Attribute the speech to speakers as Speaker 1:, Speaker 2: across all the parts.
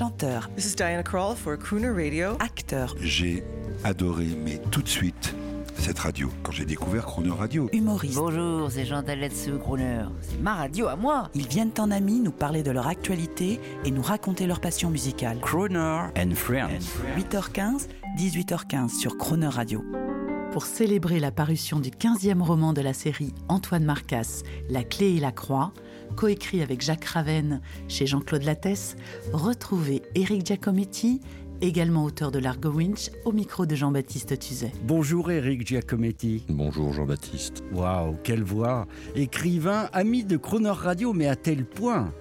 Speaker 1: chanteur,
Speaker 2: This is Diana Krall for Crooner Radio.
Speaker 1: acteur,
Speaker 3: J'ai adoré, mais tout de suite, cette radio. Quand j'ai découvert Chrono Radio,
Speaker 1: humoriste.
Speaker 4: Bonjour, c'est Jean Taletsu Crooner. C'est ma radio à moi.
Speaker 1: Ils viennent en amis nous parler de leur actualité et nous raconter leur passion musicale.
Speaker 5: Croner and Friends.
Speaker 1: 8h15, 18h15 sur Croner Radio. Pour célébrer la parution du 15e roman de la série Antoine Marcas, La clé et la croix, coécrit avec Jacques Ravenne chez Jean-Claude Lattès, retrouvez Éric Giacometti, également auteur de l'Argo Winch, au micro de Jean-Baptiste Tuzet.
Speaker 5: Bonjour Eric Giacometti.
Speaker 6: Bonjour Jean-Baptiste.
Speaker 5: Waouh, quelle voix Écrivain, ami de Croner Radio, mais à tel point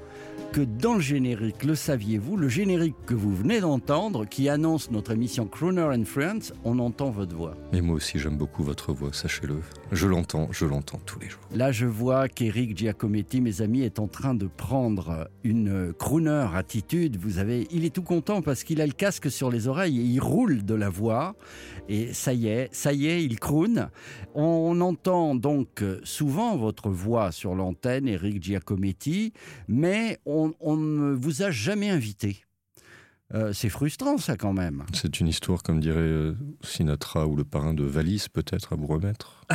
Speaker 5: que dans le générique, le saviez-vous, le générique que vous venez d'entendre, qui annonce notre émission Croner and Friends, on entend votre voix.
Speaker 6: Et moi aussi j'aime beaucoup votre voix, sachez-le. Je l'entends, je l'entends tous les jours.
Speaker 5: Là, je vois qu'Eric Giacometti, mes amis, est en train de prendre une crooner attitude. Vous avez, il est tout content parce qu'il a le casque sur les oreilles et il roule de la voix. Et ça y est, ça y est, il croune. On entend donc souvent votre voix sur l'antenne, Eric Giacometti, mais on, on ne vous a jamais invité. Euh, c'est frustrant, ça, quand même.
Speaker 6: C'est une histoire, comme dirait euh, Sinatra ou le parrain de Valise, peut-être à vous remettre.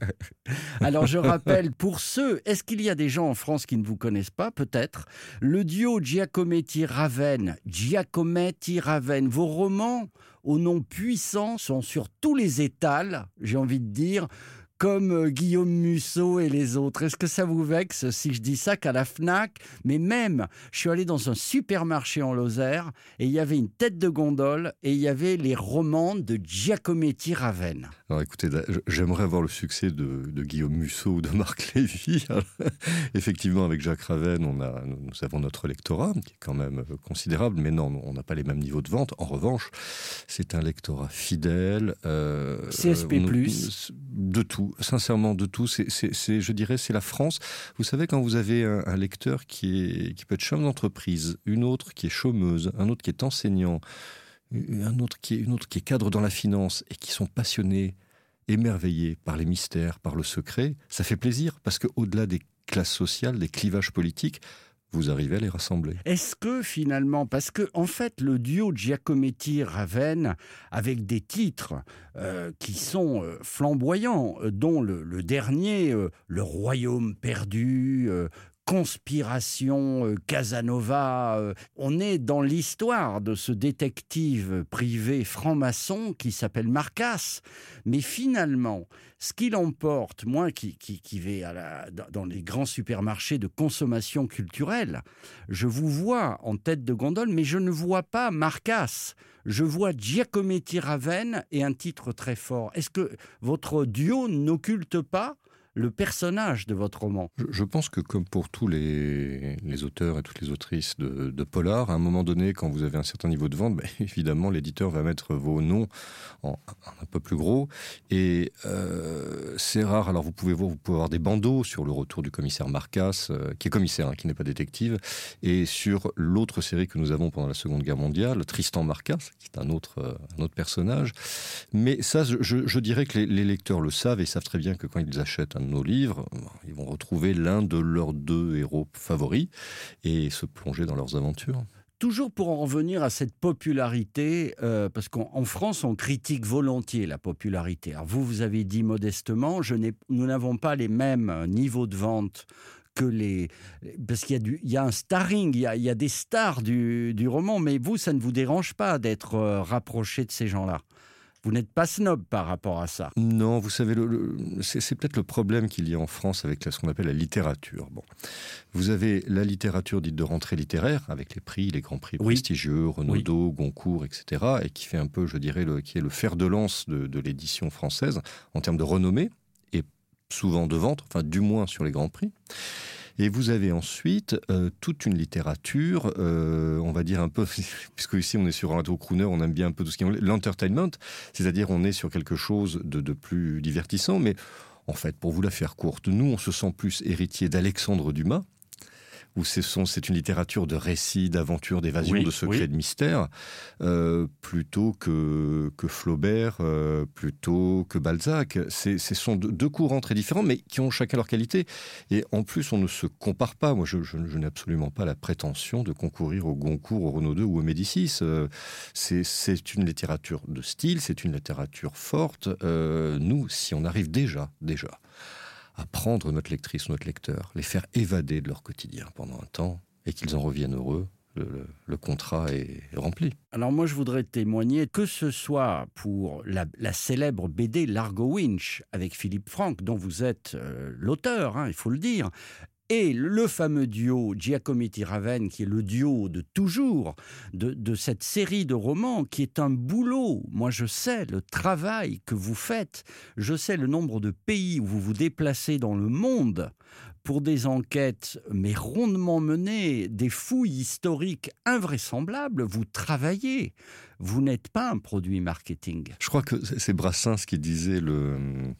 Speaker 5: Alors je rappelle, pour ceux, est-ce qu'il y a des gens en France qui ne vous connaissent pas? Peut-être. Le duo Giacometti-Raven, Giacometti-Raven, vos romans au nom puissant sont sur tous les étals, j'ai envie de dire, comme euh, Guillaume Musso et les autres. Est-ce que ça vous vexe si je dis ça qu'à la FNAC? Mais même, je suis allé dans un supermarché en Lozère et il y avait une tête de gondole et il y avait les romans de Giacometti Raven.
Speaker 6: Alors écoutez, j'aimerais avoir le succès de, de Guillaume Musso ou de Marc Lévy. Effectivement, avec Jacques Raven, on a, nous, avons notre lectorat, qui est quand même euh, considérable, mais non, on n'a pas les mêmes niveaux de vente. En revanche, c'est un lectorat fidèle. euh,
Speaker 5: CSP+.
Speaker 6: on- De tout, sincèrement, de tout. C'est, je dirais, c'est la France. Vous savez, quand vous avez un, un lecteur qui, est, qui peut être chef d'entreprise, une autre qui est chômeuse, un autre qui est enseignant, un autre qui est, une autre qui est cadre dans la finance et qui sont passionnés, émerveillés par les mystères, par le secret, ça fait plaisir parce que au-delà des classes sociales, des clivages politiques, vous arrivez à les rassembler.
Speaker 5: Est-ce que finalement, parce que en fait, le duo Giacometti-Raven, avec des titres euh, qui sont euh, flamboyants, euh, dont le, dernier, Le Royaume perdu, Conspiration, euh, Casanova, euh, on est dans l'histoire de ce détective privé franc-maçon qui s'appelle Marcas. Mais finalement, ce qu'il emporte, moi qui, vais à dans les grands supermarchés de consommation culturelle, je vous vois en tête de gondole, mais je ne vois pas Marcas. Je vois Giacometti Raven et un titre très fort. Est-ce que votre duo n'occulte pas le personnage de votre roman
Speaker 6: Je, pense que comme pour tous les, auteurs et toutes les autrices de, polar, à un moment donné, quand vous avez un certain niveau de vente, ben, évidemment, l'éditeur va mettre vos noms en un peu plus gros. Et euh, c'est rare. Alors vous pouvez voir, vous pouvez avoir des bandeaux sur le retour du commissaire Marcas, euh, qui est commissaire, hein, qui n'est pas détective, et sur l'autre série que nous avons pendant la Seconde Guerre mondiale, Tristan Marcas, qui est un autre, euh, autre personnage. Mais ça, je, dirais que les, les lecteurs le savent et savent très bien que quand ils achètent un nos livres, ils vont retrouver l'un de leurs deux héros favoris et se plonger dans leurs aventures.
Speaker 5: Toujours pour en revenir à cette popularité, euh, parce qu'en en France, on critique volontiers la popularité. Alors vous, vous avez dit modestement, je nous n'avons pas les mêmes euh, niveaux de vente que les... Parce qu'il y, a du- il y a un starring, il y a, il y a des stars du, du roman, mais vous, ça ne vous dérange pas d'être euh, rapproché de ces gens-là? Vous n'êtes pas snob par rapport à ça.
Speaker 6: Non, vous savez, le, le- c'est peut-être le problème qu'il y a en France avec ce qu'on appelle la littérature. Bon, vous avez la littérature dite de rentrée littéraire, avec les prix, les grands prix
Speaker 5: Oui.
Speaker 6: prestigieux, Renaudot, Goncourt, etc., et qui fait un peu, je dirais, le, qui est le fer de lance de, de l'édition française en termes de renommée et souvent de vente, enfin du moins sur les grands prix. Et vous avez ensuite euh, toute une littérature, euh, on va dire un peu, puisque ici on est sur un radio crooner, on aime bien un peu tout ce qui est l'entertainment, c'est-à-dire on est sur quelque chose de, de plus divertissant, mais en fait, pour vous la faire courte, nous on se sent plus héritier d'Alexandre Dumas, où c'est une littérature de récits, d'aventures, d'évasion, de secrets, de mystères, euh, plutôt que, que Flaubert, euh, plutôt que Balzac. Ce sont deux courants très différents, mais qui ont chacun leur qualité. Et en plus, on ne se compare pas. Moi, je, n'ai absolument pas la prétention de concourir au Goncourt, au Renaud II ou au Médicis. Euh, c'est une littérature de style, c'est une littérature forte. nous, si on arrive déjà, déjà, à prendre notre lectrice, notre lecteur, les faire évader de leur quotidien pendant un temps et qu'ils en reviennent heureux, le, contrat est rempli.
Speaker 5: Alors moi, je voudrais témoigner, que ce soit pour la, célèbre BD Largo Winch avec Philippe Franck, dont vous êtes euh, l'auteur, hein, il faut le dire, et le fameux duo Giacometti-Raven, qui est le duo de toujours de, cette série de romans, qui est un boulot. Moi, je sais le travail que vous faites, je sais le nombre de pays où vous vous déplacez dans le monde pour des enquêtes, mais rondement menées, des fouilles historiques invraisemblables. Vous travaillez. Vous n'êtes pas un produit marketing.
Speaker 6: Je crois que c'est Brassens qui disait le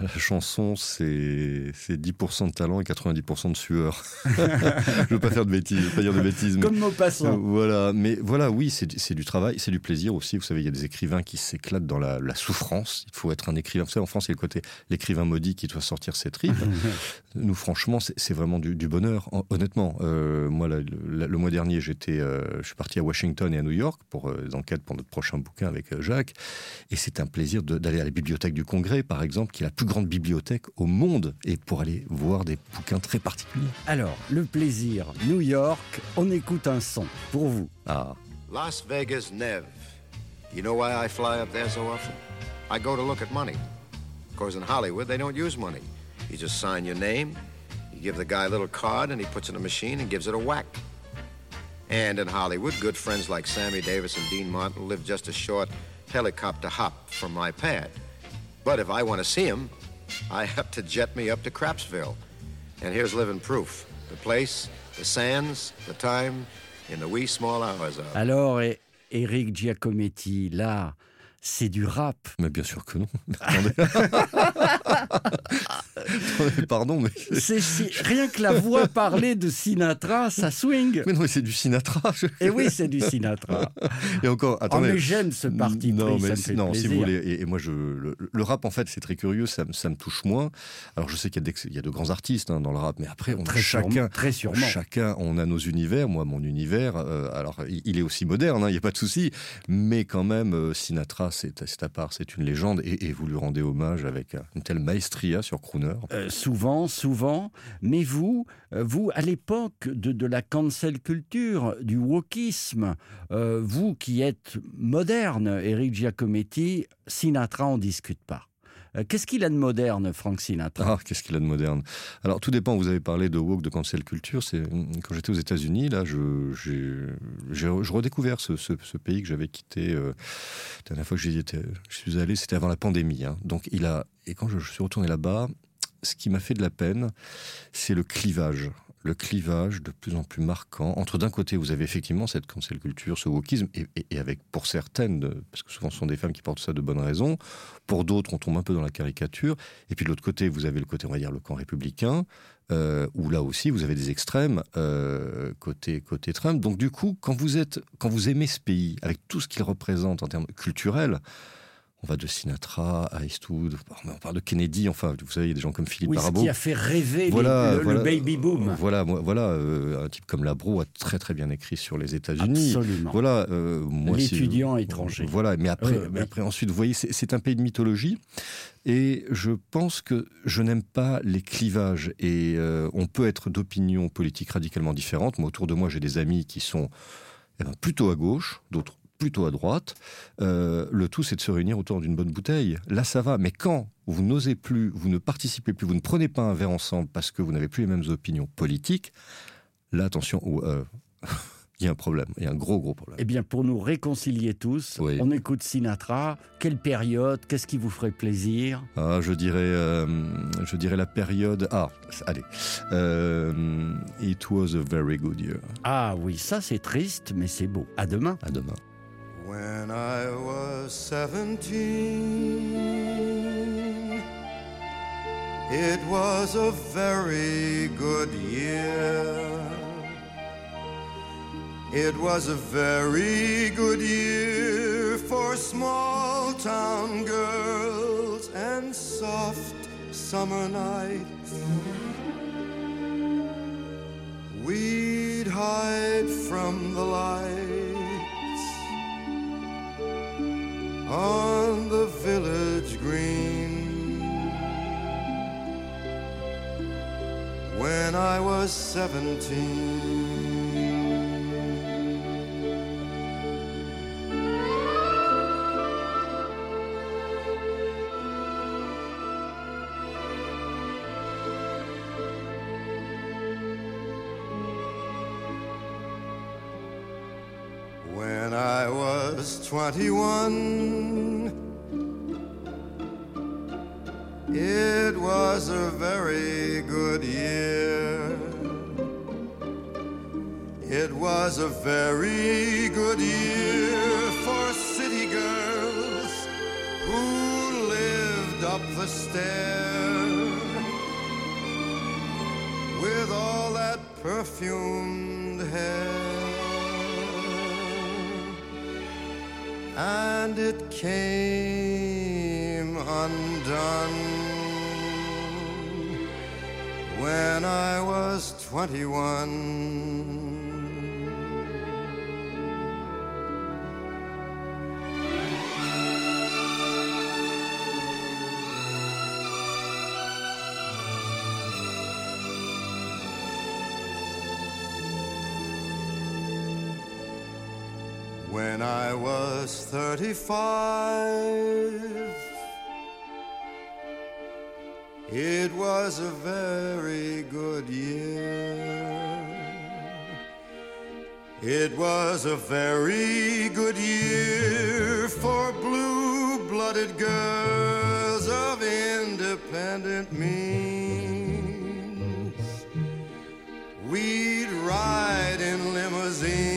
Speaker 6: la chanson, c'est 10% de talent et 90% de sueur. je veux pas faire de bêtises, je veux pas dire de bêtises.
Speaker 5: Comme mot passant.
Speaker 6: voilà, mais voilà, oui, c'est du travail, c'est du plaisir aussi. Vous savez, il y a des écrivains qui s'éclatent dans la, souffrance. Il faut être un écrivain. Vous savez, en France, il y a le côté l'écrivain maudit qui doit sortir ses tripes. Nous, franchement, c'est vraiment du, bonheur. Honnêtement, euh, moi, le mois dernier, j'étais, euh, je suis parti à Washington et à New York pour euh, des enquêtes pour notre prochain bouquin avec Jacques, et c'est un plaisir d'aller à la bibliothèque du Congrès, par exemple, qui a plus grande bibliothèque au monde et pour aller voir des bouquins très particuliers.
Speaker 5: Alors, le plaisir, New York, on écoute un son pour vous.
Speaker 6: Ah.
Speaker 7: Las Vegas, Nev. You know why I fly up there so often? I go to look at money. Of course, in Hollywood, they don't use money. You just sign your name, you give the guy a little card, and he puts in a machine and gives it a whack. And in Hollywood, good friends like Sammy Davis and Dean Martin live just a short helicopter hop from my pad. But if I want to see him, I have to jet me up to Crapsville. And here's living proof. The place, the sands, the time, in the wee small hours of...
Speaker 5: Alors, Eric Giacometti, là, c'est du rap.
Speaker 6: Mais bien sûr que non. Pardon, mais.
Speaker 5: Rien que la voix parlée de Sinatra, ça swing.
Speaker 6: Mais non, c'est du Sinatra.
Speaker 5: Et oui, c'est du Sinatra.
Speaker 6: Et encore,
Speaker 5: oh, attendez. mais j'aime ce parti
Speaker 6: non,
Speaker 5: mais ça
Speaker 6: non,
Speaker 5: si
Speaker 6: vous voulez. Et, moi, je, le, rap, en fait, c'est très curieux, ça, ça, me touche moins. Alors, je sais qu'il y, y, a de grands artistes hein, dans le rap, mais après, on
Speaker 5: très
Speaker 6: chacun,
Speaker 5: très sûrement.
Speaker 6: chacun, on a nos univers. Moi, mon univers, euh, alors, il est aussi moderne, hein, il n'y a pas de souci, mais quand même, euh, Sinatra, c'est à part, c'est une légende, et, vous lui rendez hommage avec une telle maestria sur Crooner.
Speaker 5: Euh, souvent, souvent, mais vous, euh, vous, à l'époque de, la cancel culture, du wokisme, euh, vous qui êtes moderne, Eric Giacometti, Sinatra, on discute pas. Euh, qu'est-ce qu'il a de moderne, Frank Sinatra?
Speaker 6: Ah, qu'est-ce qu'il a de moderne? Alors, tout dépend. Vous avez parlé de woke, de cancel culture. C'est quand j'étais aux États-Unis, là, je, j'ai, redécouvert ce, pays que j'avais quitté. Euh, la dernière fois que j'y étais, je suis allé, c'était avant la pandémie. Hein. Donc, il a et quand je suis retourné là-bas, ce qui m'a fait de la peine, c'est le clivage le clivage de plus en plus marquant entre d'un côté vous avez effectivement cette cancel culture, ce wokisme, et, avec pour certaines, parce que souvent ce sont des femmes qui portent ça de bonnes raisons, pour d'autres on tombe un peu dans la caricature, et puis de l'autre côté vous avez le côté on va dire le camp républicain, euh, où là aussi vous avez des extrêmes euh, côté côté Trump. Donc du coup quand vous êtes quand vous aimez ce pays avec tout ce qu'il représente en termes culturels, on va de Sinatra à Eastwood, on parle de Kennedy, enfin, vous savez, il y a des gens comme Philippe
Speaker 5: oui,
Speaker 6: Barbeau.
Speaker 5: qui a fait rêver le, baby boom.
Speaker 6: Voilà, voilà euh, un type comme Labro a très très bien écrit sur les États-Unis.
Speaker 5: Absolument.
Speaker 6: Voilà,
Speaker 5: euh, L'étudiant étranger.
Speaker 6: Voilà, mais après, mais après ensuite, vous voyez, c'est un pays de mythologie. Et je pense que je n'aime pas les clivages. Et euh, on peut être d'opinions politiques radicalement différentes. Moi, autour de moi, j'ai des amis qui sont eh ben, plutôt à gauche, d'autres plutôt à droite. Euh, le tout, c'est de se réunir autour d'une bonne bouteille. Là, ça va. Mais quand vous n'osez plus, vous ne participez plus, vous ne prenez pas un verre ensemble parce que vous n'avez plus les mêmes opinions politiques, là, attention, euh, il y a un problème, il y a un gros, gros problème.
Speaker 5: Eh bien, pour nous réconcilier tous, on écoute Sinatra. Quelle période? Qu'est-ce qui vous ferait plaisir?
Speaker 6: Ah, je, dirais, euh, je dirais la période... Ah, allez. it was a very good year.
Speaker 5: Ah oui, ça c'est triste, mais c'est beau. À demain.
Speaker 6: À demain.
Speaker 7: When I was seventeen, it was a very good year.
Speaker 8: It was a very good year for small town girls and soft summer nights. We'd hide from the lights on the village green. When I was seventeen. When I was 21, it was a very good year. It was a very good year for city girls who lived up the stair with all that perfumed hair. And it came undone when I was 21. When I was 35, it was a very good year. It was a very good year for blue blooded girls of independent means. We'd ride in limousines,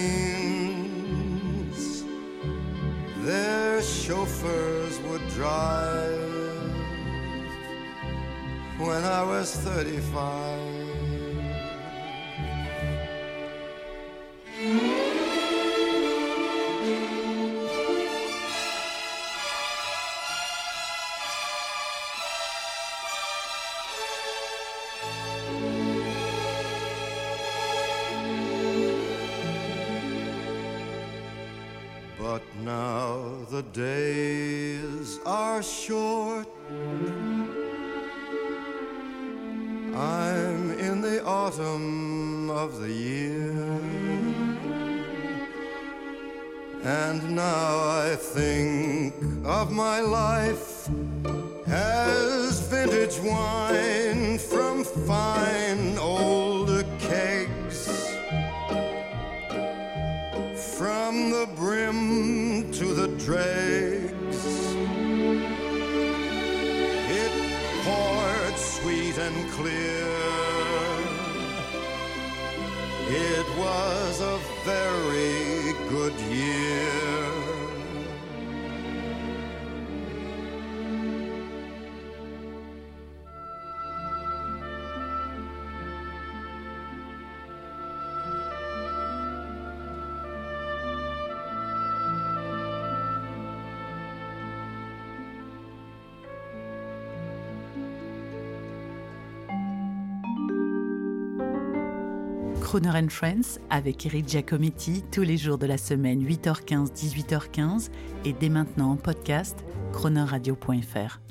Speaker 8: chauffeurs would drive when I was 35. Days are short. I'm in the autumn of the year. And now I think of my life as vintage wine from fine From the brim to the dregs, it poured sweet and clear. It was a very
Speaker 1: Croner and Friends avec Eric Giacometti tous les jours de la semaine 8h15 18h15 et dès maintenant en podcast cronerradio.fr.